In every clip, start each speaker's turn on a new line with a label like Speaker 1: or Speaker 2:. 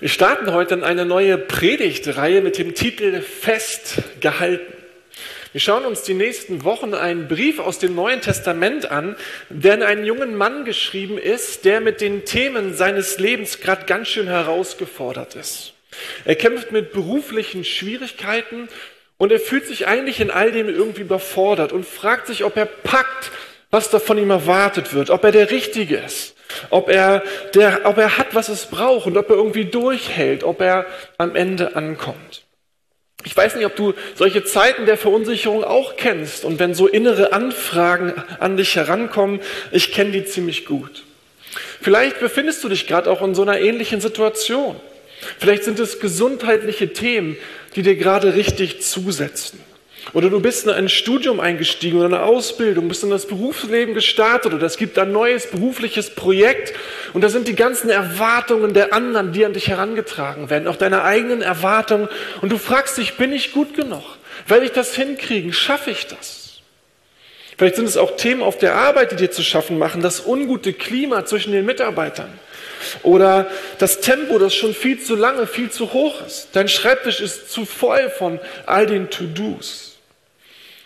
Speaker 1: Wir starten heute in eine neue Predigtreihe mit dem Titel Festgehalten. Wir schauen uns die nächsten Wochen einen Brief aus dem Neuen Testament an, der an einen jungen Mann geschrieben ist, der mit den Themen seines Lebens gerade ganz schön herausgefordert ist. Er kämpft mit beruflichen Schwierigkeiten und er fühlt sich eigentlich in all dem irgendwie überfordert und fragt sich, ob er packt, was da von ihm erwartet wird, ob er der Richtige ist ob er, der, ob er hat, was es braucht und ob er irgendwie durchhält, ob er am Ende ankommt. Ich weiß nicht, ob du solche Zeiten der Verunsicherung auch kennst und wenn so innere Anfragen an dich herankommen, ich kenne die ziemlich gut. Vielleicht befindest du dich gerade auch in so einer ähnlichen Situation. Vielleicht sind es gesundheitliche Themen, die dir gerade richtig zusetzen. Oder du bist in ein Studium eingestiegen oder eine Ausbildung, bist in das Berufsleben gestartet oder es gibt ein neues berufliches Projekt und da sind die ganzen Erwartungen der anderen, die an dich herangetragen werden, auch deine eigenen Erwartungen und du fragst dich, bin ich gut genug? Werde ich das hinkriegen? Schaffe ich das? Vielleicht sind es auch Themen auf der Arbeit, die dir zu schaffen machen, das ungute Klima zwischen den Mitarbeitern. Oder das Tempo, das schon viel zu lange, viel zu hoch ist. Dein Schreibtisch ist zu voll von all den To-Dos.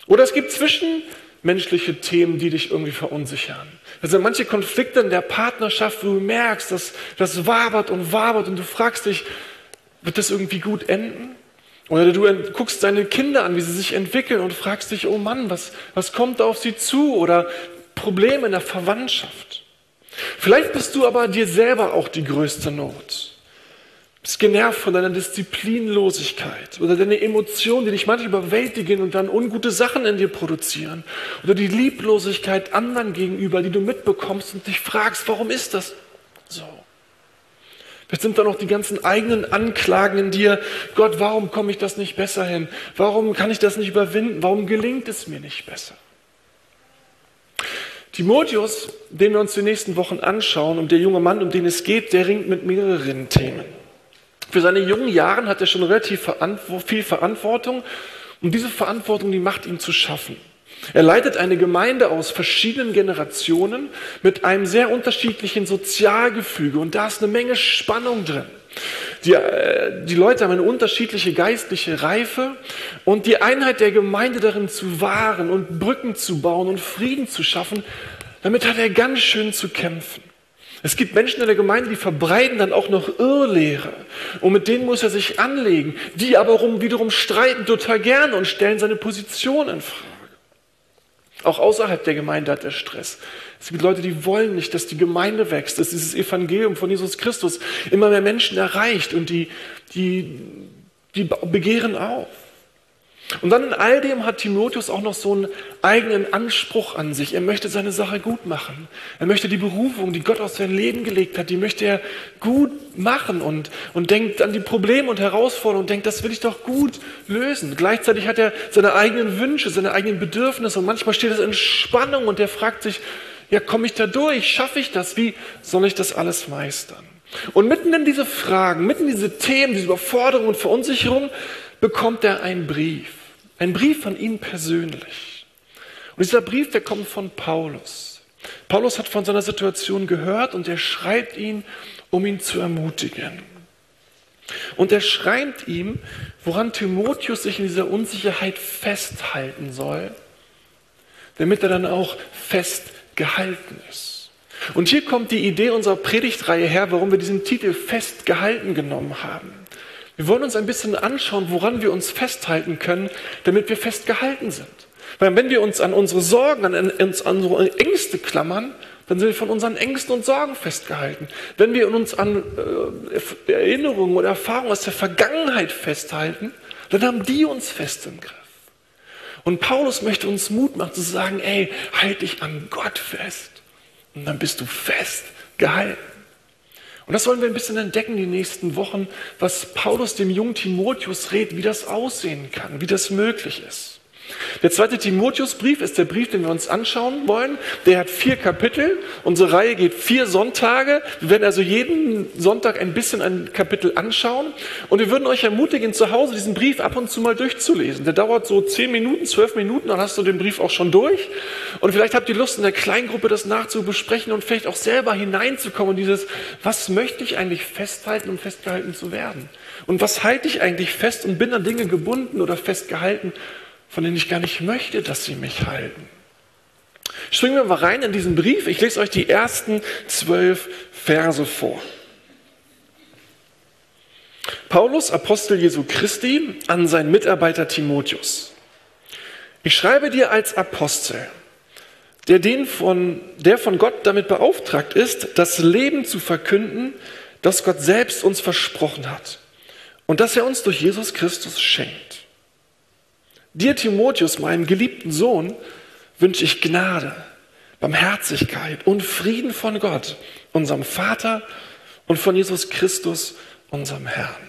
Speaker 1: Oder es gibt zwischenmenschliche Themen, die dich irgendwie verunsichern. Also manche Konflikte in der Partnerschaft, wo du merkst, dass das wabert und wabert und du fragst dich, wird das irgendwie gut enden? Oder du guckst deine Kinder an, wie sie sich entwickeln und fragst dich, oh Mann, was, was kommt da auf sie zu? Oder Probleme in der Verwandtschaft. Vielleicht bist du aber dir selber auch die größte Not bist genervt von deiner Disziplinlosigkeit oder deine Emotionen, die dich manchmal überwältigen und dann ungute Sachen in dir produzieren. Oder die Lieblosigkeit anderen gegenüber, die du mitbekommst und dich fragst, warum ist das so? Vielleicht sind da noch die ganzen eigenen Anklagen in dir. Gott, warum komme ich das nicht besser hin? Warum kann ich das nicht überwinden? Warum gelingt es mir nicht besser? Timotheus, den wir uns die nächsten Wochen anschauen, und der junge Mann, um den es geht, der ringt mit mehreren Themen. Für seine jungen Jahren hat er schon relativ viel Verantwortung und diese Verantwortung, die macht ihm zu schaffen. Er leitet eine Gemeinde aus verschiedenen Generationen mit einem sehr unterschiedlichen Sozialgefüge und da ist eine Menge Spannung drin. Die, äh, die Leute haben eine unterschiedliche geistliche Reife und die Einheit der Gemeinde darin zu wahren und Brücken zu bauen und Frieden zu schaffen, damit hat er ganz schön zu kämpfen. Es gibt Menschen in der Gemeinde, die verbreiten dann auch noch Irrlehre. Und mit denen muss er sich anlegen. Die aber wiederum streiten total gerne und stellen seine Position in Frage. Auch außerhalb der Gemeinde hat er Stress. Es gibt Leute, die wollen nicht, dass die Gemeinde wächst, dass dieses Evangelium von Jesus Christus immer mehr Menschen erreicht und die, die, die begehren auf. Und dann in all dem hat Timotheus auch noch so einen eigenen Anspruch an sich. Er möchte seine Sache gut machen. Er möchte die Berufung, die Gott aus sein Leben gelegt hat, die möchte er gut machen und, und denkt an die Probleme und Herausforderungen und denkt, das will ich doch gut lösen. Gleichzeitig hat er seine eigenen Wünsche, seine eigenen Bedürfnisse und manchmal steht es in Spannung und er fragt sich, ja, komme ich da durch? Schaffe ich das? Wie soll ich das alles meistern? Und mitten in diese Fragen, mitten in diese Themen, diese Überforderung und Verunsicherung, bekommt er einen Brief. Ein Brief von ihm persönlich. Und dieser Brief, der kommt von Paulus. Paulus hat von seiner Situation gehört und er schreibt ihn, um ihn zu ermutigen. Und er schreibt ihm, woran Timotheus sich in dieser Unsicherheit festhalten soll, damit er dann auch festgehalten ist. Und hier kommt die Idee unserer Predigtreihe her, warum wir diesen Titel festgehalten genommen haben. Wir wollen uns ein bisschen anschauen, woran wir uns festhalten können, damit wir festgehalten sind. Weil wenn wir uns an unsere Sorgen, an, uns an unsere Ängste klammern, dann sind wir von unseren Ängsten und Sorgen festgehalten. Wenn wir uns an äh, Erinnerungen oder Erfahrungen aus der Vergangenheit festhalten, dann haben die uns fest im Griff. Und Paulus möchte uns Mut machen zu sagen, ey, halt dich an Gott fest. Und dann bist du fest gehalten. Und das wollen wir ein bisschen entdecken die nächsten Wochen, was Paulus dem jungen Timotheus redet, wie das aussehen kann, wie das möglich ist. Der zweite Timotheusbrief ist der Brief, den wir uns anschauen wollen. Der hat vier Kapitel. Unsere Reihe geht vier Sonntage. Wir werden also jeden Sonntag ein bisschen ein Kapitel anschauen. Und wir würden euch ermutigen, zu Hause diesen Brief ab und zu mal durchzulesen. Der dauert so zehn Minuten, zwölf Minuten, dann hast du den Brief auch schon durch. Und vielleicht habt ihr Lust, in der Kleingruppe das nachzubesprechen und vielleicht auch selber hineinzukommen in dieses, was möchte ich eigentlich festhalten, um festgehalten zu werden? Und was halte ich eigentlich fest und bin an Dinge gebunden oder festgehalten, von denen ich gar nicht möchte, dass sie mich halten. Springen wir mal rein in diesen Brief. Ich lese euch die ersten zwölf Verse vor. Paulus, Apostel Jesu Christi, an seinen Mitarbeiter Timotheus. Ich schreibe dir als Apostel, der, den von, der von Gott damit beauftragt ist, das Leben zu verkünden, das Gott selbst uns versprochen hat und das er uns durch Jesus Christus schenkt. Dir, Timotheus, meinem geliebten Sohn, wünsche ich Gnade, Barmherzigkeit und Frieden von Gott, unserem Vater und von Jesus Christus, unserem Herrn.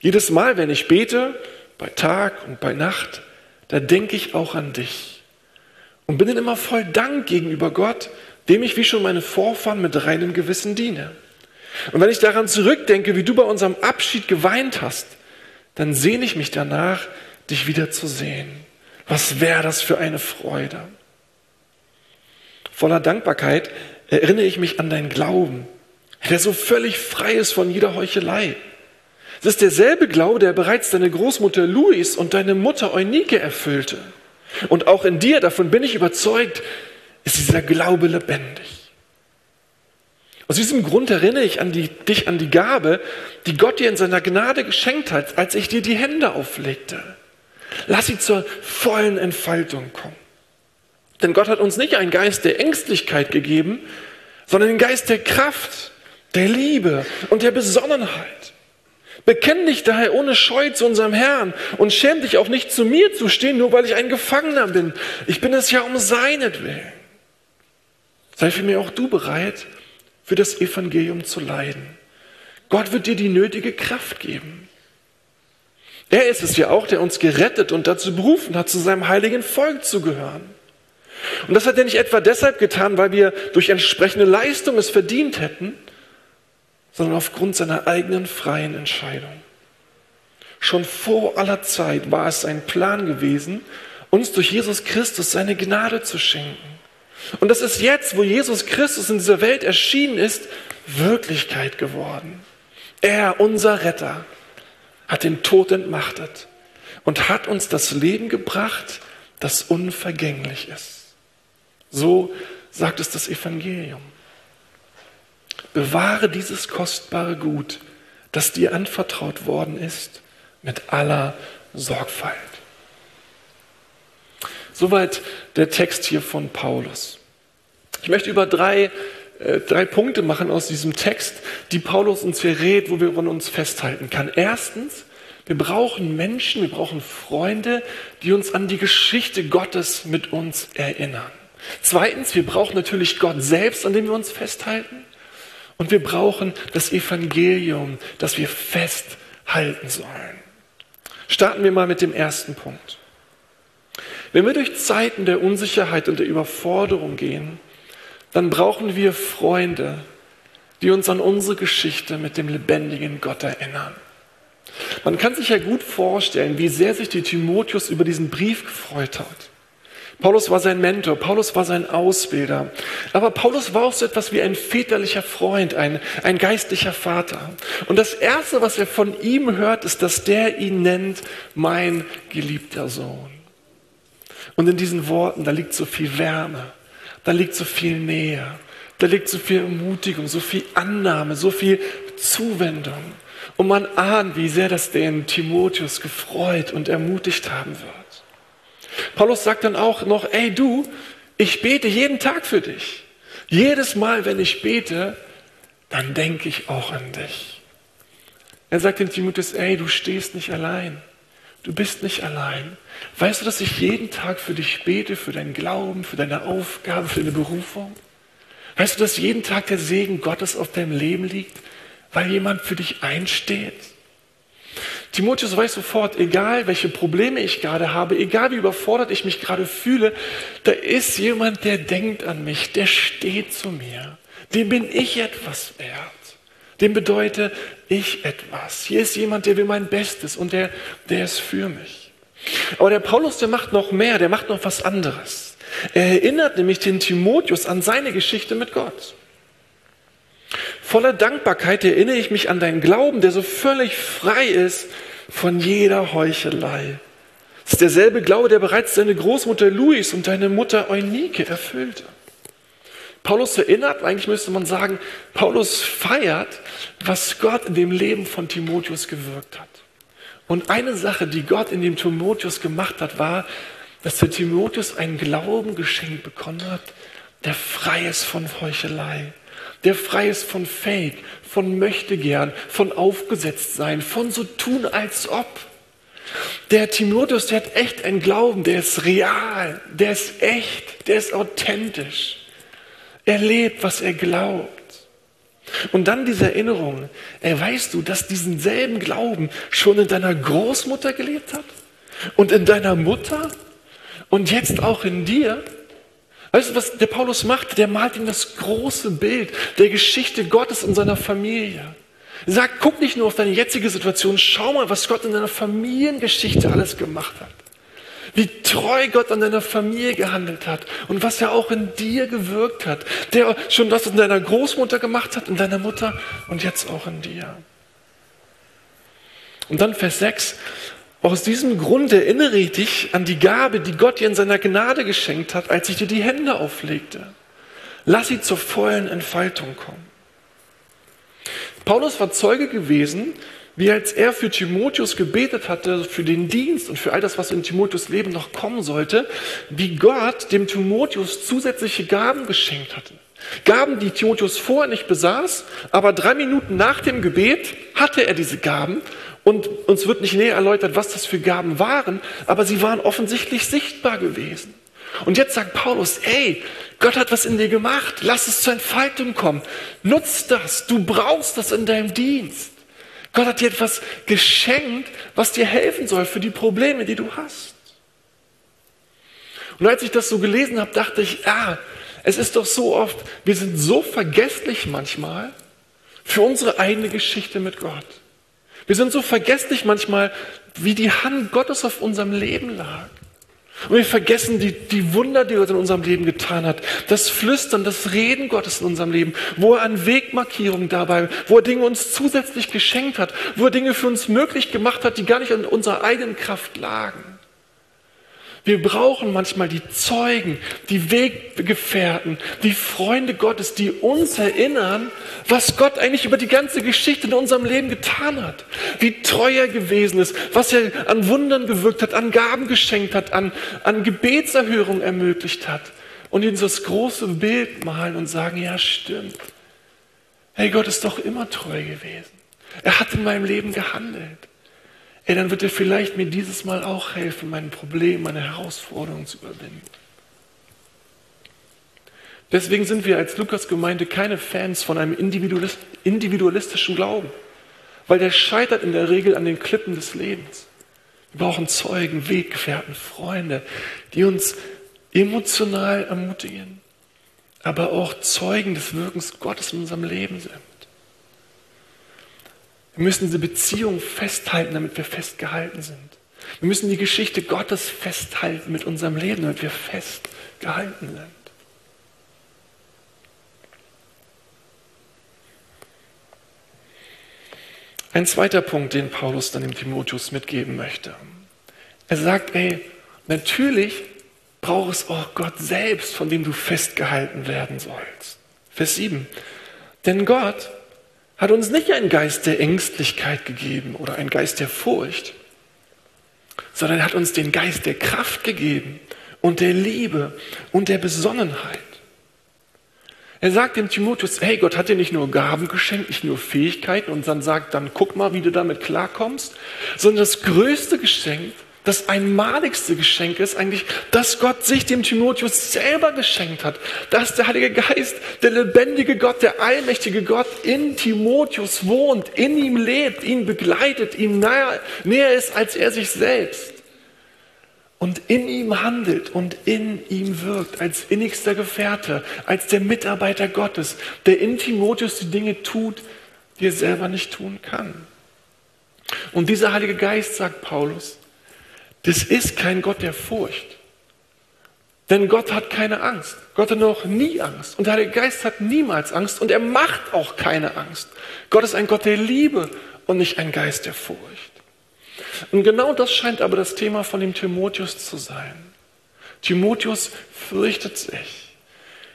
Speaker 1: Jedes Mal, wenn ich bete, bei Tag und bei Nacht, da denke ich auch an dich und bin dann immer voll Dank gegenüber Gott, dem ich wie schon meine Vorfahren mit reinem Gewissen diene. Und wenn ich daran zurückdenke, wie du bei unserem Abschied geweint hast, dann sehne ich mich danach, dich wiederzusehen. Was wäre das für eine Freude? Voller Dankbarkeit erinnere ich mich an deinen Glauben, der so völlig frei ist von jeder Heuchelei. Es ist derselbe Glaube, der bereits deine Großmutter Louis und deine Mutter Eunike erfüllte. Und auch in dir, davon bin ich überzeugt, ist dieser Glaube lebendig. Aus diesem Grund erinnere ich an die, dich an die Gabe, die Gott dir in seiner Gnade geschenkt hat, als ich dir die Hände auflegte. Lass sie zur vollen Entfaltung kommen. Denn Gott hat uns nicht einen Geist der Ängstlichkeit gegeben, sondern den Geist der Kraft, der Liebe und der Besonnenheit. Bekenn dich daher ohne Scheu zu unserem Herrn und schäm dich auch nicht zu mir zu stehen, nur weil ich ein Gefangener bin. Ich bin es ja um seinetwillen. Sei für mich auch du bereit, für das Evangelium zu leiden. Gott wird dir die nötige Kraft geben. Er ist es ja auch, der uns gerettet und dazu berufen hat, zu seinem heiligen Volk zu gehören. Und das hat er nicht etwa deshalb getan, weil wir durch entsprechende Leistung es verdient hätten, sondern aufgrund seiner eigenen freien Entscheidung. Schon vor aller Zeit war es sein Plan gewesen, uns durch Jesus Christus seine Gnade zu schenken. Und das ist jetzt, wo Jesus Christus in dieser Welt erschienen ist, Wirklichkeit geworden. Er, unser Retter, hat den Tod entmachtet und hat uns das Leben gebracht, das unvergänglich ist. So sagt es das Evangelium. Bewahre dieses kostbare Gut, das dir anvertraut worden ist, mit aller Sorgfalt. Soweit der Text hier von Paulus. Ich möchte über drei, äh, drei Punkte machen aus diesem Text, die Paulus uns hier rät, wo wir uns festhalten kann. Erstens, wir brauchen Menschen, wir brauchen Freunde, die uns an die Geschichte Gottes mit uns erinnern. Zweitens, wir brauchen natürlich Gott selbst, an dem wir uns festhalten. Und wir brauchen das Evangelium, das wir festhalten sollen. Starten wir mal mit dem ersten Punkt. Wenn wir durch Zeiten der Unsicherheit und der Überforderung gehen, dann brauchen wir Freunde, die uns an unsere Geschichte mit dem lebendigen Gott erinnern. Man kann sich ja gut vorstellen, wie sehr sich die Timotheus über diesen Brief gefreut hat. Paulus war sein Mentor, Paulus war sein Ausbilder. Aber Paulus war auch so etwas wie ein väterlicher Freund, ein, ein geistlicher Vater. Und das Erste, was er von ihm hört, ist, dass der ihn nennt, mein geliebter Sohn. Und in diesen Worten, da liegt so viel Wärme, da liegt so viel Nähe, da liegt so viel Ermutigung, so viel Annahme, so viel Zuwendung. Und man ahnt, wie sehr das den Timotheus gefreut und ermutigt haben wird. Paulus sagt dann auch noch, ey du, ich bete jeden Tag für dich. Jedes Mal, wenn ich bete, dann denke ich auch an dich. Er sagt dem Timotheus, ey, du stehst nicht allein. Du bist nicht allein. Weißt du, dass ich jeden Tag für dich bete, für deinen Glauben, für deine Aufgabe, für deine Berufung? Weißt du, dass jeden Tag der Segen Gottes auf deinem Leben liegt, weil jemand für dich einsteht? Timotheus weiß sofort, egal welche Probleme ich gerade habe, egal wie überfordert ich mich gerade fühle, da ist jemand, der denkt an mich, der steht zu mir. Dem bin ich etwas wert. Dem bedeutet ich etwas. Hier ist jemand, der will mein Bestes und der, der ist für mich. Aber der Paulus, der macht noch mehr, der macht noch was anderes. Er erinnert nämlich den Timotheus an seine Geschichte mit Gott. Voller Dankbarkeit erinnere ich mich an deinen Glauben, der so völlig frei ist von jeder Heuchelei. Es ist derselbe Glaube, der bereits deine Großmutter Louis und deine Mutter Eunike erfüllte. Paulus erinnert, eigentlich müsste man sagen, Paulus feiert, was Gott in dem Leben von Timotheus gewirkt hat. Und eine Sache, die Gott in dem Timotheus gemacht hat, war, dass der Timotheus einen Glauben geschenkt bekommen hat, der frei ist von Heuchelei der frei ist von Fake, von Möchtegern, von Aufgesetztsein, von so tun als ob. Der Timotheus, der hat echt einen Glauben, der ist real, der ist echt, der ist authentisch. Er lebt, was er glaubt. Und dann diese Erinnerung, ey, weißt du, dass diesen selben Glauben schon in deiner Großmutter gelebt hat und in deiner Mutter und jetzt auch in dir? Weißt du, was der Paulus macht? Der malt ihm das große Bild der Geschichte Gottes und seiner Familie. Er sagt, guck nicht nur auf deine jetzige Situation, schau mal, was Gott in deiner Familiengeschichte alles gemacht hat. Wie treu Gott an deiner Familie gehandelt hat und was er auch in dir gewirkt hat. Der schon was in deiner Großmutter gemacht hat, in deiner Mutter und jetzt auch in dir. Und dann Vers 6. Aus diesem Grund erinnere ich dich an die Gabe, die Gott dir in seiner Gnade geschenkt hat, als ich dir die Hände auflegte. Lass sie zur vollen Entfaltung kommen. Paulus war Zeuge gewesen, wie als er für Timotheus gebetet hatte, für den Dienst und für all das, was in Timotheus Leben noch kommen sollte, wie Gott dem Timotheus zusätzliche Gaben geschenkt hatte. Gaben, die Timotheus vorher nicht besaß, aber drei Minuten nach dem Gebet hatte er diese Gaben und uns wird nicht näher erläutert, was das für Gaben waren, aber sie waren offensichtlich sichtbar gewesen. Und jetzt sagt Paulus, ey, Gott hat was in dir gemacht, lass es zur Entfaltung kommen. Nutz das, du brauchst das in deinem Dienst. Gott hat dir etwas geschenkt, was dir helfen soll für die Probleme, die du hast. Und als ich das so gelesen habe, dachte ich, ja, es ist doch so oft, wir sind so vergesslich manchmal für unsere eigene Geschichte mit Gott. Wir sind so vergesslich manchmal, wie die Hand Gottes auf unserem Leben lag. Und wir vergessen die, die Wunder, die Gott in unserem Leben getan hat. Das Flüstern, das Reden Gottes in unserem Leben. Wo er an Wegmarkierungen dabei, wo er Dinge uns zusätzlich geschenkt hat. Wo er Dinge für uns möglich gemacht hat, die gar nicht in unserer eigenen Kraft lagen. Wir brauchen manchmal die Zeugen, die Weggefährten, die Freunde Gottes, die uns erinnern, was Gott eigentlich über die ganze Geschichte in unserem Leben getan hat. Wie treu er gewesen ist, was er an Wundern gewirkt hat, an Gaben geschenkt hat, an, an Gebetserhörung ermöglicht hat. Und ihnen so das große Bild malen und sagen, ja stimmt. Hey, Gott ist doch immer treu gewesen. Er hat in meinem Leben gehandelt ey, dann wird er vielleicht mir dieses Mal auch helfen, mein Problem, meine Herausforderungen zu überwinden. Deswegen sind wir als Lukas-Gemeinde keine Fans von einem individualistischen Glauben, weil der scheitert in der Regel an den Klippen des Lebens. Wir brauchen Zeugen, Weggefährten, Freunde, die uns emotional ermutigen, aber auch Zeugen des Wirkens Gottes in unserem Leben sind. Wir müssen diese Beziehung festhalten, damit wir festgehalten sind. Wir müssen die Geschichte Gottes festhalten mit unserem Leben, damit wir festgehalten sind. Ein zweiter Punkt, den Paulus dann dem Timotheus mitgeben möchte. Er sagt, ey, natürlich braucht es auch Gott selbst, von dem du festgehalten werden sollst. Vers 7. Denn Gott hat uns nicht einen Geist der Ängstlichkeit gegeben oder einen Geist der Furcht, sondern er hat uns den Geist der Kraft gegeben und der Liebe und der Besonnenheit. Er sagt dem Timotheus, hey, Gott hat dir nicht nur Gaben geschenkt, nicht nur Fähigkeiten und dann sagt, dann guck mal, wie du damit klarkommst, sondern das größte Geschenk das einmaligste Geschenk ist eigentlich, dass Gott sich dem Timotheus selber geschenkt hat. Dass der Heilige Geist, der lebendige Gott, der allmächtige Gott in Timotheus wohnt, in ihm lebt, ihn begleitet, ihm näher, näher ist als er sich selbst. Und in ihm handelt und in ihm wirkt als innigster Gefährte, als der Mitarbeiter Gottes, der in Timotheus die Dinge tut, die er selber nicht tun kann. Und dieser Heilige Geist, sagt Paulus, das ist kein Gott der Furcht. Denn Gott hat keine Angst. Gott hat noch nie Angst. Und der Heilige Geist hat niemals Angst und er macht auch keine Angst. Gott ist ein Gott der Liebe und nicht ein Geist der Furcht. Und genau das scheint aber das Thema von dem Timotheus zu sein. Timotheus fürchtet sich.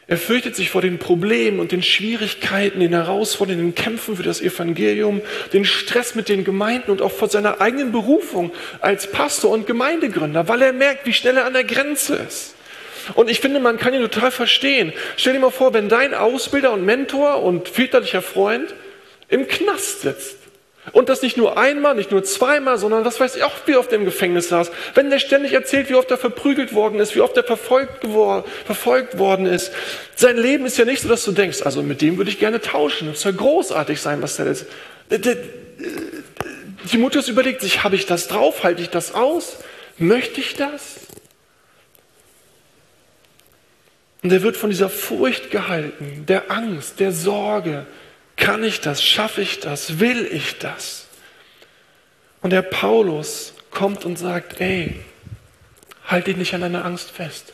Speaker 1: Er fürchtet sich vor den Problemen und den Schwierigkeiten, den Herausforderungen, den Kämpfen für das Evangelium, den Stress mit den Gemeinden und auch vor seiner eigenen Berufung als Pastor und Gemeindegründer, weil er merkt, wie schnell er an der Grenze ist. Und ich finde, man kann ihn total verstehen. Stell dir mal vor, wenn dein Ausbilder und Mentor und väterlicher Freund im Knast sitzt und das nicht nur einmal, nicht nur zweimal, sondern was weiß ich auch, wie oft er im Gefängnis saß. Wenn der ständig erzählt, wie oft er verprügelt worden ist, wie oft er verfolgt, verfolgt worden ist. Sein Leben ist ja nicht so, dass du denkst, also mit dem würde ich gerne tauschen. Es soll großartig sein, was der ist. Timotheus überlegt sich, habe ich das drauf? Halte ich das aus? Möchte ich das? Und er wird von dieser Furcht gehalten, der Angst, der Sorge, kann ich das? Schaffe ich das? Will ich das? Und der Paulus kommt und sagt, ey, halt dich nicht an deiner Angst fest.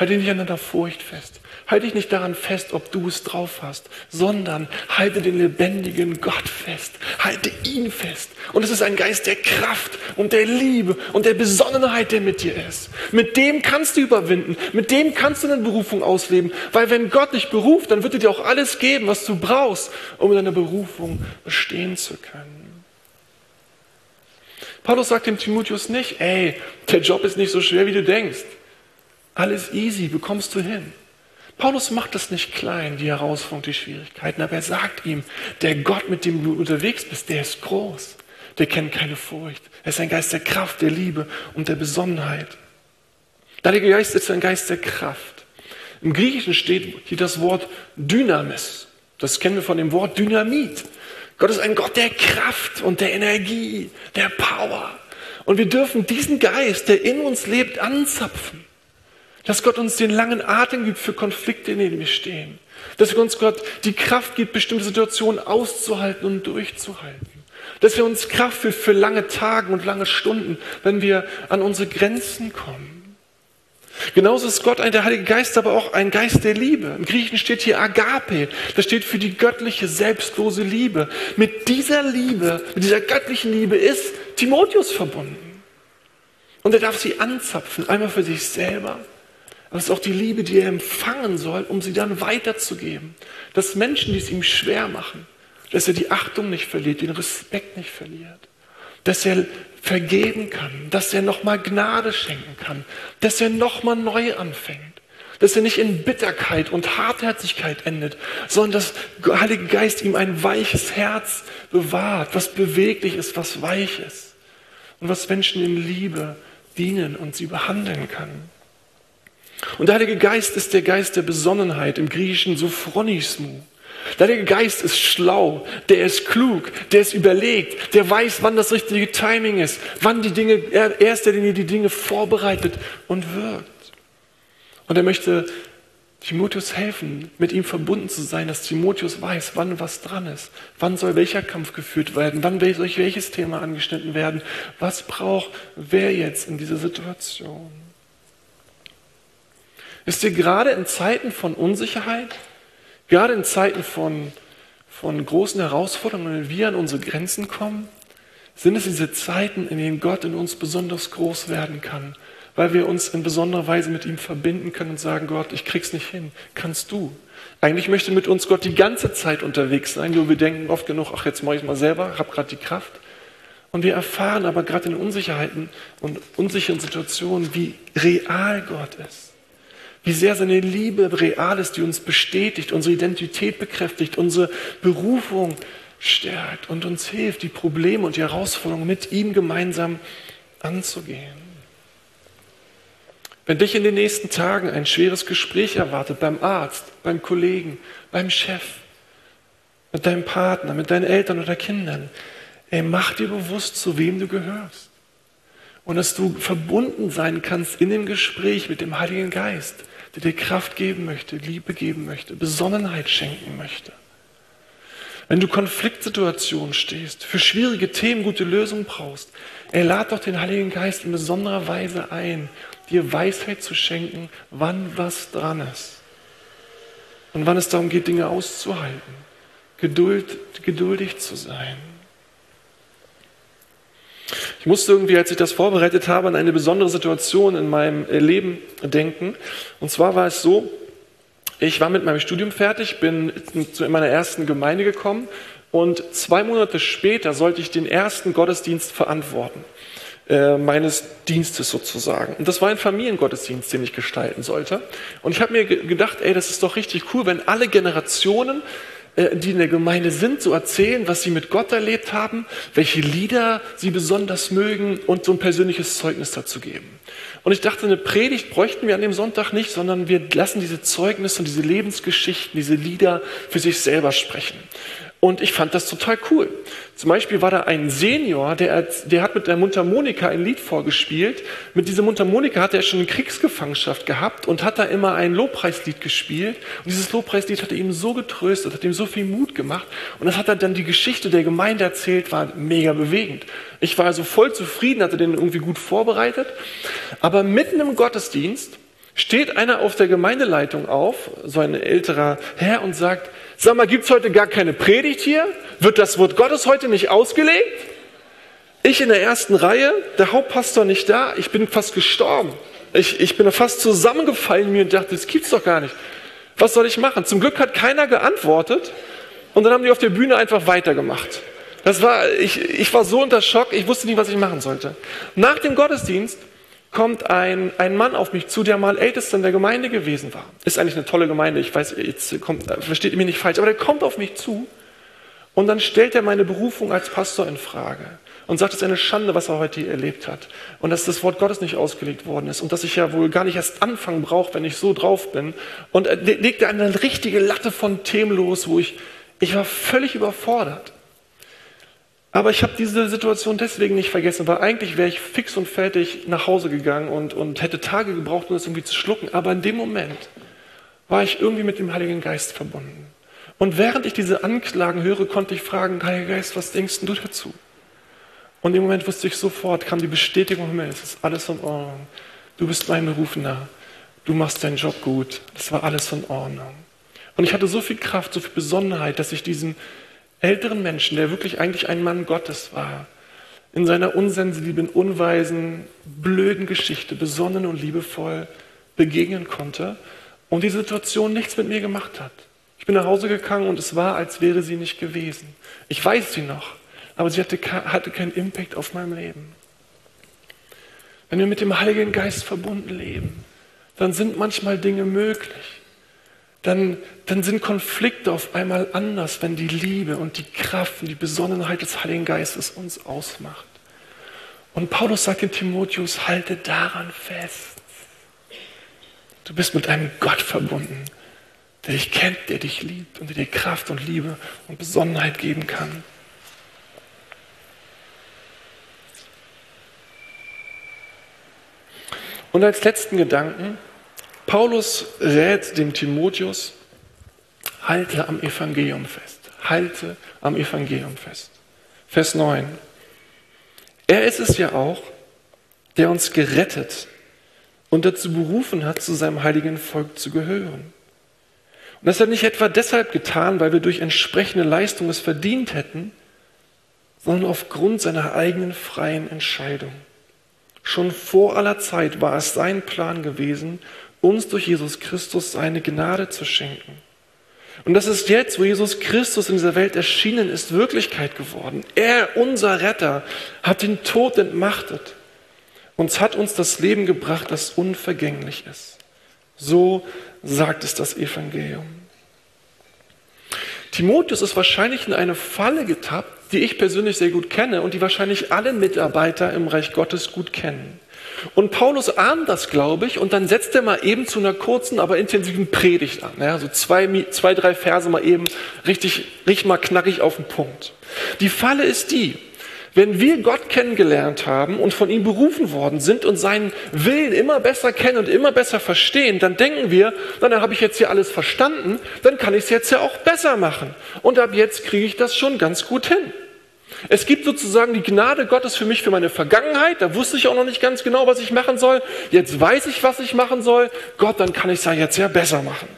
Speaker 1: Halt dich nicht an deiner Furcht fest. Halt dich nicht daran fest, ob du es drauf hast, sondern halte den lebendigen Gott fest. Halte ihn fest. Und es ist ein Geist der Kraft und der Liebe und der Besonnenheit, der mit dir ist. Mit dem kannst du überwinden. Mit dem kannst du eine Berufung ausleben. Weil wenn Gott dich beruft, dann wird er dir auch alles geben, was du brauchst, um in deiner Berufung bestehen zu können. Paulus sagt dem Timotheus nicht, ey, der Job ist nicht so schwer, wie du denkst. Alles easy, bekommst du hin. Paulus macht das nicht klein, die Herausforderung, die Schwierigkeiten, aber er sagt ihm, der Gott, mit dem du unterwegs bist, der ist groß. Der kennt keine Furcht. Er ist ein Geist der Kraft, der Liebe und der Besonnenheit. Der Heilige Geist ist ein Geist der Kraft. Im Griechischen steht hier das Wort Dynamis. Das kennen wir von dem Wort Dynamit. Gott ist ein Gott der Kraft und der Energie, der Power. Und wir dürfen diesen Geist, der in uns lebt, anzapfen. Dass Gott uns den langen Atem gibt für Konflikte, in denen wir stehen. Dass uns Gott die Kraft gibt, bestimmte Situationen auszuhalten und durchzuhalten. Dass er uns Kraft für, für lange Tage und lange Stunden, wenn wir an unsere Grenzen kommen. Genauso ist Gott ein, der Heilige Geist, aber auch ein Geist der Liebe. Im Griechen steht hier Agape. Das steht für die göttliche, selbstlose Liebe. Mit dieser Liebe, mit dieser göttlichen Liebe ist Timotheus verbunden. Und er darf sie anzapfen, einmal für sich selber aber es ist auch die Liebe, die er empfangen soll, um sie dann weiterzugeben. Dass Menschen, die es ihm schwer machen, dass er die Achtung nicht verliert, den Respekt nicht verliert. Dass er vergeben kann, dass er nochmal Gnade schenken kann, dass er nochmal neu anfängt. Dass er nicht in Bitterkeit und Hartherzigkeit endet, sondern dass der Heilige Geist ihm ein weiches Herz bewahrt, was beweglich ist, was weich ist und was Menschen in Liebe dienen und sie behandeln kann. Und der Heilige Geist ist der Geist der Besonnenheit, im Griechischen Sophronismu. Der Heilige Geist ist schlau, der ist klug, der ist überlegt, der weiß, wann das richtige Timing ist, wann die Dinge, er, er ist der, der die Dinge vorbereitet und wirkt. Und er möchte Timotheus helfen, mit ihm verbunden zu sein, dass Timotheus weiß, wann was dran ist, wann soll welcher Kampf geführt werden, wann soll welches Thema angeschnitten werden, was braucht wer jetzt in dieser Situation. Wisst ihr, gerade in Zeiten von Unsicherheit, gerade in Zeiten von, von großen Herausforderungen, wenn wir an unsere Grenzen kommen, sind es diese Zeiten, in denen Gott in uns besonders groß werden kann, weil wir uns in besonderer Weise mit ihm verbinden können und sagen, Gott, ich krieg's nicht hin, kannst du. Eigentlich möchte mit uns Gott die ganze Zeit unterwegs sein, wo wir denken oft genug, ach, jetzt mache ich mal selber, habe gerade die Kraft. Und wir erfahren aber gerade in Unsicherheiten und unsicheren Situationen, wie real Gott ist. Wie sehr seine Liebe real ist, die uns bestätigt, unsere Identität bekräftigt, unsere Berufung stärkt und uns hilft, die Probleme und die Herausforderungen mit ihm gemeinsam anzugehen. Wenn dich in den nächsten Tagen ein schweres Gespräch erwartet beim Arzt, beim Kollegen, beim Chef, mit deinem Partner, mit deinen Eltern oder Kindern, ey, mach dir bewusst, zu wem du gehörst. Und dass du verbunden sein kannst in dem Gespräch mit dem Heiligen Geist, der dir Kraft geben möchte, Liebe geben möchte, Besonnenheit schenken möchte. Wenn du Konfliktsituationen stehst, für schwierige Themen gute Lösungen brauchst, er lad doch den Heiligen Geist in besonderer Weise ein, dir Weisheit zu schenken, wann was dran ist. Und wann es darum geht, Dinge auszuhalten, Geduld, geduldig zu sein. Ich musste irgendwie, als ich das vorbereitet habe, an eine besondere Situation in meinem Leben denken. Und zwar war es so, ich war mit meinem Studium fertig, bin zu meiner ersten Gemeinde gekommen und zwei Monate später sollte ich den ersten Gottesdienst verantworten äh, meines Dienstes sozusagen. Und das war ein Familiengottesdienst, den ich gestalten sollte. Und ich habe mir gedacht, ey, das ist doch richtig cool, wenn alle Generationen äh, die in der Gemeinde sind, so erzählen, was sie mit Gott erlebt haben, welche Lieder sie besonders mögen und so ein persönliches Zeugnis dazu geben. Und ich dachte, eine Predigt bräuchten wir an dem Sonntag nicht, sondern wir lassen diese Zeugnisse und diese Lebensgeschichten, diese Lieder für sich selber sprechen. Und ich fand das total cool. Zum Beispiel war da ein Senior, der, der hat mit der Mundharmonika ein Lied vorgespielt. Mit dieser Mundharmonika hat er schon eine Kriegsgefangenschaft gehabt und hat da immer ein Lobpreislied gespielt. Und dieses Lobpreislied hat ihm so getröstet, hat ihm so viel Mut gemacht. Und das hat er dann die Geschichte der Gemeinde erzählt, war mega bewegend. Ich war also voll zufrieden, hatte den irgendwie gut vorbereitet. Aber mitten im Gottesdienst steht einer auf der Gemeindeleitung auf, so ein älterer Herr, und sagt, Sag mal, gibt's heute gar keine Predigt hier? Wird das Wort Gottes heute nicht ausgelegt? Ich in der ersten Reihe, der Hauptpastor nicht da, ich bin fast gestorben. Ich, ich bin fast zusammengefallen mir und dachte, das gibt's doch gar nicht. Was soll ich machen? Zum Glück hat keiner geantwortet und dann haben die auf der Bühne einfach weitergemacht. Das war, ich, ich war so unter Schock, ich wusste nicht, was ich machen sollte. Nach dem Gottesdienst kommt ein, ein Mann auf mich zu, der mal Ältester in der Gemeinde gewesen war. Ist eigentlich eine tolle Gemeinde, ich weiß, jetzt kommt, versteht ihr mich nicht falsch, aber der kommt auf mich zu und dann stellt er meine Berufung als Pastor in Frage und sagt, es ist eine Schande, was er heute hier erlebt hat und dass das Wort Gottes nicht ausgelegt worden ist und dass ich ja wohl gar nicht erst anfangen brauche, wenn ich so drauf bin. Und er legte eine richtige Latte von Themen los, wo ich, ich war völlig überfordert. Aber ich habe diese Situation deswegen nicht vergessen, weil eigentlich wäre ich fix und fertig nach Hause gegangen und, und hätte Tage gebraucht, um das irgendwie zu schlucken. Aber in dem Moment war ich irgendwie mit dem Heiligen Geist verbunden. Und während ich diese Anklagen höre, konnte ich fragen, Heiliger Geist, was denkst du dazu? Und im Moment wusste ich sofort, kam die Bestätigung es ist alles in Ordnung. Du bist mein Berufener. Du machst deinen Job gut. Das war alles in Ordnung. Und ich hatte so viel Kraft, so viel Besonnenheit, dass ich diesem älteren Menschen, der wirklich eigentlich ein Mann Gottes war, in seiner unsensiblen, unweisen, blöden Geschichte besonnen und liebevoll begegnen konnte und die Situation nichts mit mir gemacht hat. Ich bin nach Hause gegangen und es war, als wäre sie nicht gewesen. Ich weiß sie noch, aber sie hatte, hatte keinen Impact auf mein Leben. Wenn wir mit dem Heiligen Geist verbunden leben, dann sind manchmal Dinge möglich dann, dann sind Konflikte auf einmal anders, wenn die Liebe und die Kraft und die Besonnenheit des Heiligen Geistes uns ausmacht. Und Paulus sagt in Timotheus, halte daran fest. Du bist mit einem Gott verbunden, der dich kennt, der dich liebt und der dir Kraft und Liebe und Besonnenheit geben kann. Und als letzten Gedanken, Paulus rät dem Timotheus, halte am Evangelium fest. Halte am Evangelium fest. Vers 9. Er ist es ja auch, der uns gerettet und dazu berufen hat, zu seinem heiligen Volk zu gehören. Und das hat er nicht etwa deshalb getan, weil wir durch entsprechende Leistung es verdient hätten, sondern aufgrund seiner eigenen freien Entscheidung. Schon vor aller Zeit war es sein Plan gewesen, uns durch Jesus Christus seine Gnade zu schenken. Und das ist jetzt, wo Jesus Christus in dieser Welt erschienen ist, Wirklichkeit geworden. Er, unser Retter, hat den Tod entmachtet. und hat uns das Leben gebracht, das unvergänglich ist. So sagt es das Evangelium. Timotheus ist wahrscheinlich in eine Falle getappt, die ich persönlich sehr gut kenne und die wahrscheinlich alle Mitarbeiter im Reich Gottes gut kennen. Und Paulus ahnt das, glaube ich, und dann setzt er mal eben zu einer kurzen, aber intensiven Predigt an. Ja, so zwei, zwei, drei Verse mal eben richtig, richtig mal knackig auf den Punkt. Die Falle ist die, wenn wir Gott kennengelernt haben und von ihm berufen worden sind und seinen Willen immer besser kennen und immer besser verstehen, dann denken wir, dann habe ich jetzt hier alles verstanden, dann kann ich es jetzt ja auch besser machen. Und ab jetzt kriege ich das schon ganz gut hin. Es gibt sozusagen die Gnade Gottes für mich für meine Vergangenheit. Da wusste ich auch noch nicht ganz genau, was ich machen soll. Jetzt weiß ich, was ich machen soll. Gott, dann kann ich es ja jetzt ja besser machen.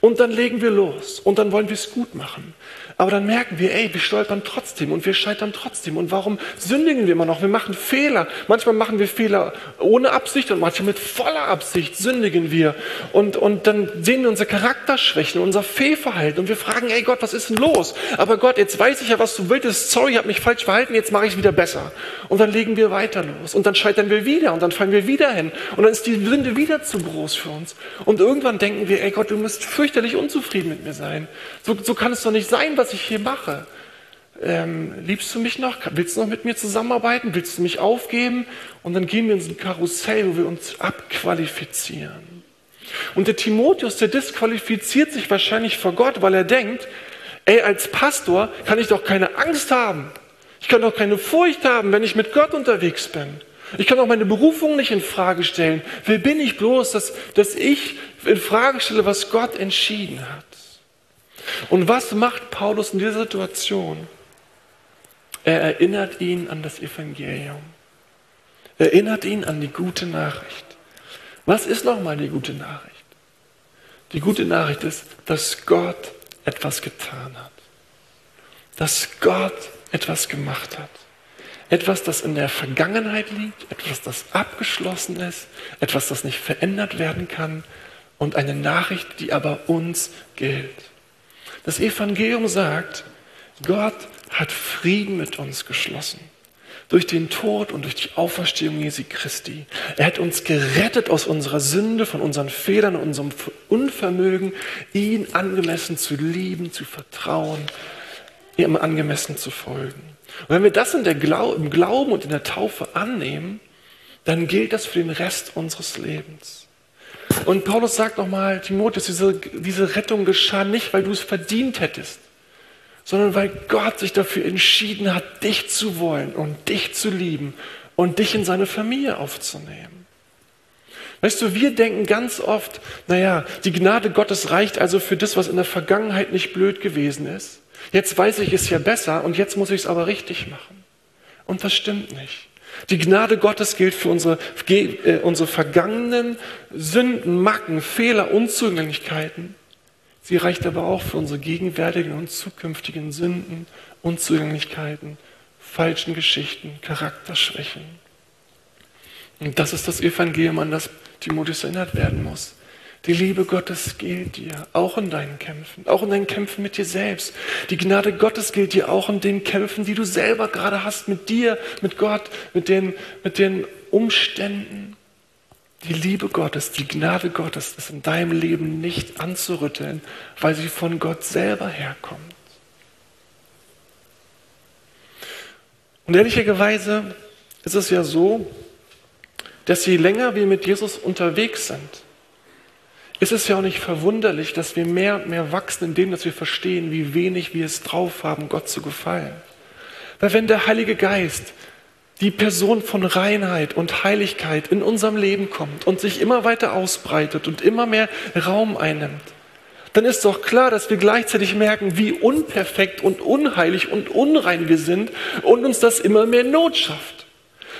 Speaker 1: Und dann legen wir los und dann wollen wir es gut machen. Aber dann merken wir, ey, wir stolpern trotzdem und wir scheitern trotzdem. Und warum sündigen wir immer noch? Wir machen Fehler. Manchmal machen wir Fehler ohne Absicht und manchmal mit voller Absicht sündigen wir. Und, und dann sehen wir unsere Charakterschwächen, unser Fehlverhalten und wir fragen, ey Gott, was ist denn los? Aber Gott, jetzt weiß ich ja, was du willst. Sorry, ich habe mich falsch verhalten, jetzt mache ich es wieder besser. Und dann legen wir weiter los. Und dann scheitern wir wieder und dann fallen wir wieder hin. Und dann ist die Sünde wieder zu groß für uns. Und irgendwann denken wir, ey Gott, du musst fürchterlich unzufrieden mit mir sein. So, so kann es doch nicht sein, was ich hier mache. Ähm, liebst du mich noch? Willst du noch mit mir zusammenarbeiten? Willst du mich aufgeben? Und dann gehen wir in so ein Karussell, wo wir uns abqualifizieren. Und der Timotheus, der disqualifiziert sich wahrscheinlich vor Gott, weil er denkt, ey, als Pastor kann ich doch keine Angst haben. Ich kann doch keine Furcht haben, wenn ich mit Gott unterwegs bin. Ich kann auch meine Berufung nicht in Frage stellen. Wer bin ich bloß, dass, dass ich in Frage stelle, was Gott entschieden hat? Und was macht Paulus in dieser Situation? Er erinnert ihn an das Evangelium. Er erinnert ihn an die gute Nachricht. Was ist nochmal die gute Nachricht? Die gute Nachricht ist, dass Gott etwas getan hat. Dass Gott etwas gemacht hat. Etwas, das in der Vergangenheit liegt, etwas, das abgeschlossen ist, etwas, das nicht verändert werden kann und eine Nachricht, die aber uns gilt. Das Evangelium sagt, Gott hat Frieden mit uns geschlossen. Durch den Tod und durch die Auferstehung Jesu Christi. Er hat uns gerettet aus unserer Sünde, von unseren Fehlern, unserem Unvermögen, ihn angemessen zu lieben, zu vertrauen, ihm angemessen zu folgen. Und wenn wir das in der Glau im Glauben und in der Taufe annehmen, dann gilt das für den Rest unseres Lebens. Und Paulus sagt nochmal, Timotheus, diese, diese Rettung geschah nicht, weil du es verdient hättest, sondern weil Gott sich dafür entschieden hat, dich zu wollen und dich zu lieben und dich in seine Familie aufzunehmen. Weißt du, wir denken ganz oft, naja, die Gnade Gottes reicht also für das, was in der Vergangenheit nicht blöd gewesen ist. Jetzt weiß ich es ja besser und jetzt muss ich es aber richtig machen. Und das stimmt nicht. Die Gnade Gottes gilt für unsere, äh, unsere vergangenen Sünden, Macken, Fehler, Unzugänglichkeiten. Sie reicht aber auch für unsere gegenwärtigen und zukünftigen Sünden, Unzugänglichkeiten, falschen Geschichten, Charakterschwächen. Und das ist das Evangelium, an das Timotheus erinnert werden muss. Die Liebe Gottes gilt dir, auch in deinen Kämpfen, auch in deinen Kämpfen mit dir selbst. Die Gnade Gottes gilt dir auch in den Kämpfen, die du selber gerade hast mit dir, mit Gott, mit den, mit den Umständen. Die Liebe Gottes, die Gnade Gottes ist in deinem Leben nicht anzurütteln, weil sie von Gott selber herkommt. Und ehrlicherweise ist es ja so, dass je länger wir mit Jesus unterwegs sind, ist es ja auch nicht verwunderlich, dass wir mehr und mehr wachsen in dem, dass wir verstehen, wie wenig wir es drauf haben, Gott zu gefallen. Weil wenn der Heilige Geist, die Person von Reinheit und Heiligkeit in unserem Leben kommt und sich immer weiter ausbreitet und immer mehr Raum einnimmt, dann ist doch klar, dass wir gleichzeitig merken, wie unperfekt und unheilig und unrein wir sind und uns das immer mehr Not schafft.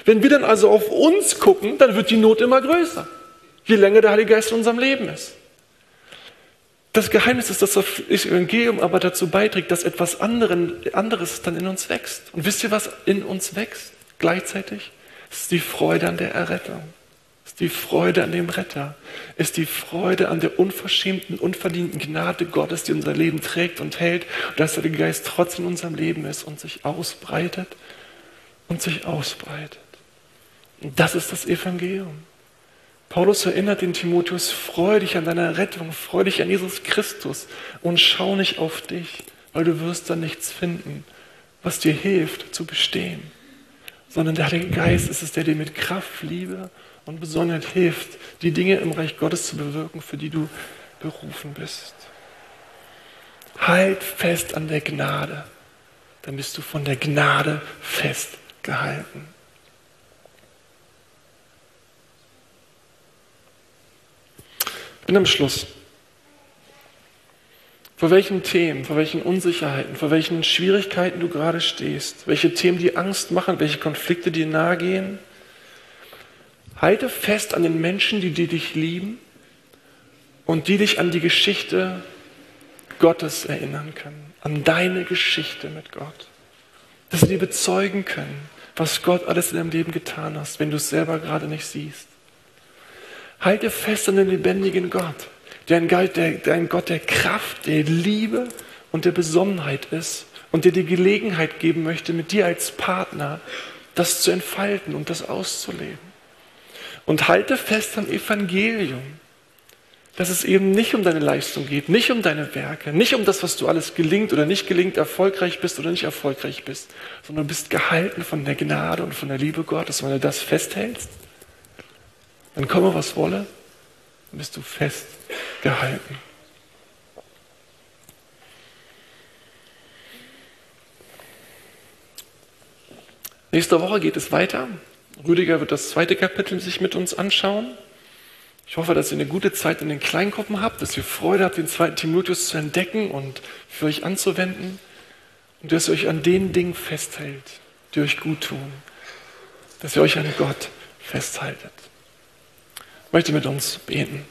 Speaker 1: Wenn wir dann also auf uns gucken, dann wird die Not immer größer je länger der Heilige Geist in unserem Leben ist. Das Geheimnis ist, dass das Evangelium aber dazu beiträgt, dass etwas anderes dann in uns wächst. Und wisst ihr, was in uns wächst gleichzeitig? Es ist die Freude an der Errettung. Es ist die Freude an dem Retter. Es ist die Freude an der unverschämten, unverdienten Gnade Gottes, die unser Leben trägt und hält. Und dass der Geist trotzdem in unserem Leben ist und sich ausbreitet und sich ausbreitet. Und das ist das Evangelium. Paulus erinnert den Timotheus, freu dich an deiner Rettung, freu dich an Jesus Christus und schau nicht auf dich, weil du wirst dann nichts finden, was dir hilft zu bestehen. Sondern der Heilige Geist ist es, der dir mit Kraft, Liebe und Besonnenheit hilft, die Dinge im Reich Gottes zu bewirken, für die du berufen bist. Halt fest an der Gnade, dann bist du von der Gnade festgehalten. Bin am Schluss. Vor welchen Themen, vor welchen Unsicherheiten, vor welchen Schwierigkeiten du gerade stehst, welche Themen dir Angst machen, welche Konflikte dir nahegehen. Halte fest an den Menschen, die, die dich lieben und die dich an die Geschichte Gottes erinnern können, an deine Geschichte mit Gott. Dass sie dir bezeugen können, was Gott alles in deinem Leben getan hast, wenn du es selber gerade nicht siehst. Halte fest an den lebendigen Gott, der ein, Gott der, der ein Gott der Kraft, der Liebe und der Besonnenheit ist und dir Gelegenheit geben möchte, mit dir als Partner das zu entfalten und das auszuleben. Und halte fest am Evangelium, dass es eben nicht um deine Leistung geht, nicht um deine Werke, nicht um das, was du alles gelingt oder nicht gelingt, erfolgreich bist oder nicht erfolgreich bist, sondern du bist gehalten von der Gnade und von der Liebe Gottes. Wenn du das festhältst, dann komme, was wolle, dann bist du festgehalten. Nächste Woche geht es weiter. Rüdiger wird das zweite Kapitel sich mit uns anschauen. Ich hoffe, dass ihr eine gute Zeit in den Kleingruppen habt, dass ihr Freude habt, den zweiten Timotheus zu entdecken und für euch anzuwenden und dass ihr euch an den Dingen festhält, die euch gut tun, dass ihr euch an Gott festhaltet. Möchte mit uns beten.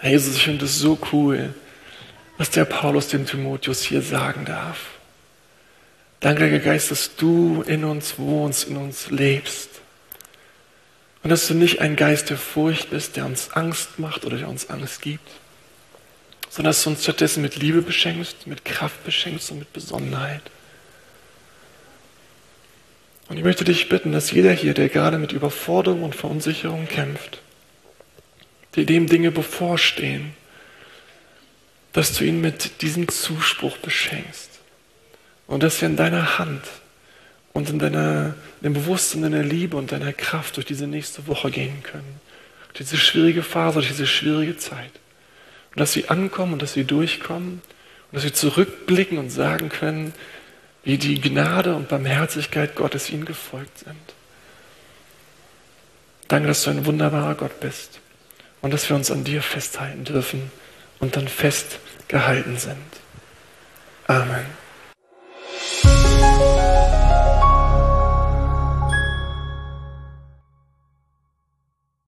Speaker 1: Herr Jesus, ich finde es so cool, was der Paulus dem Timotheus hier sagen darf. Danke, Heiliger Geist, dass du in uns wohnst, in uns lebst. Und dass du nicht ein Geist der Furcht bist, der uns Angst macht oder der uns Angst gibt, sondern dass du uns stattdessen mit Liebe beschenkst, mit Kraft beschenkst und mit Besonnenheit. Und ich möchte dich bitten, dass jeder hier, der gerade mit Überforderung und Verunsicherung kämpft, die dem Dinge bevorstehen, dass du ihn mit diesem Zuspruch beschenkst. Und dass wir in deiner Hand und in, deiner, in dem Bewusstsein deiner Liebe und deiner Kraft durch diese nächste Woche gehen können. Durch diese schwierige Phase, durch diese schwierige Zeit. Und dass sie ankommen und dass sie durchkommen und dass sie zurückblicken und sagen können, wie die Gnade und Barmherzigkeit Gottes ihnen gefolgt sind. Danke, dass du ein wunderbarer Gott bist und dass wir uns an dir festhalten dürfen und dann festgehalten sind. Amen.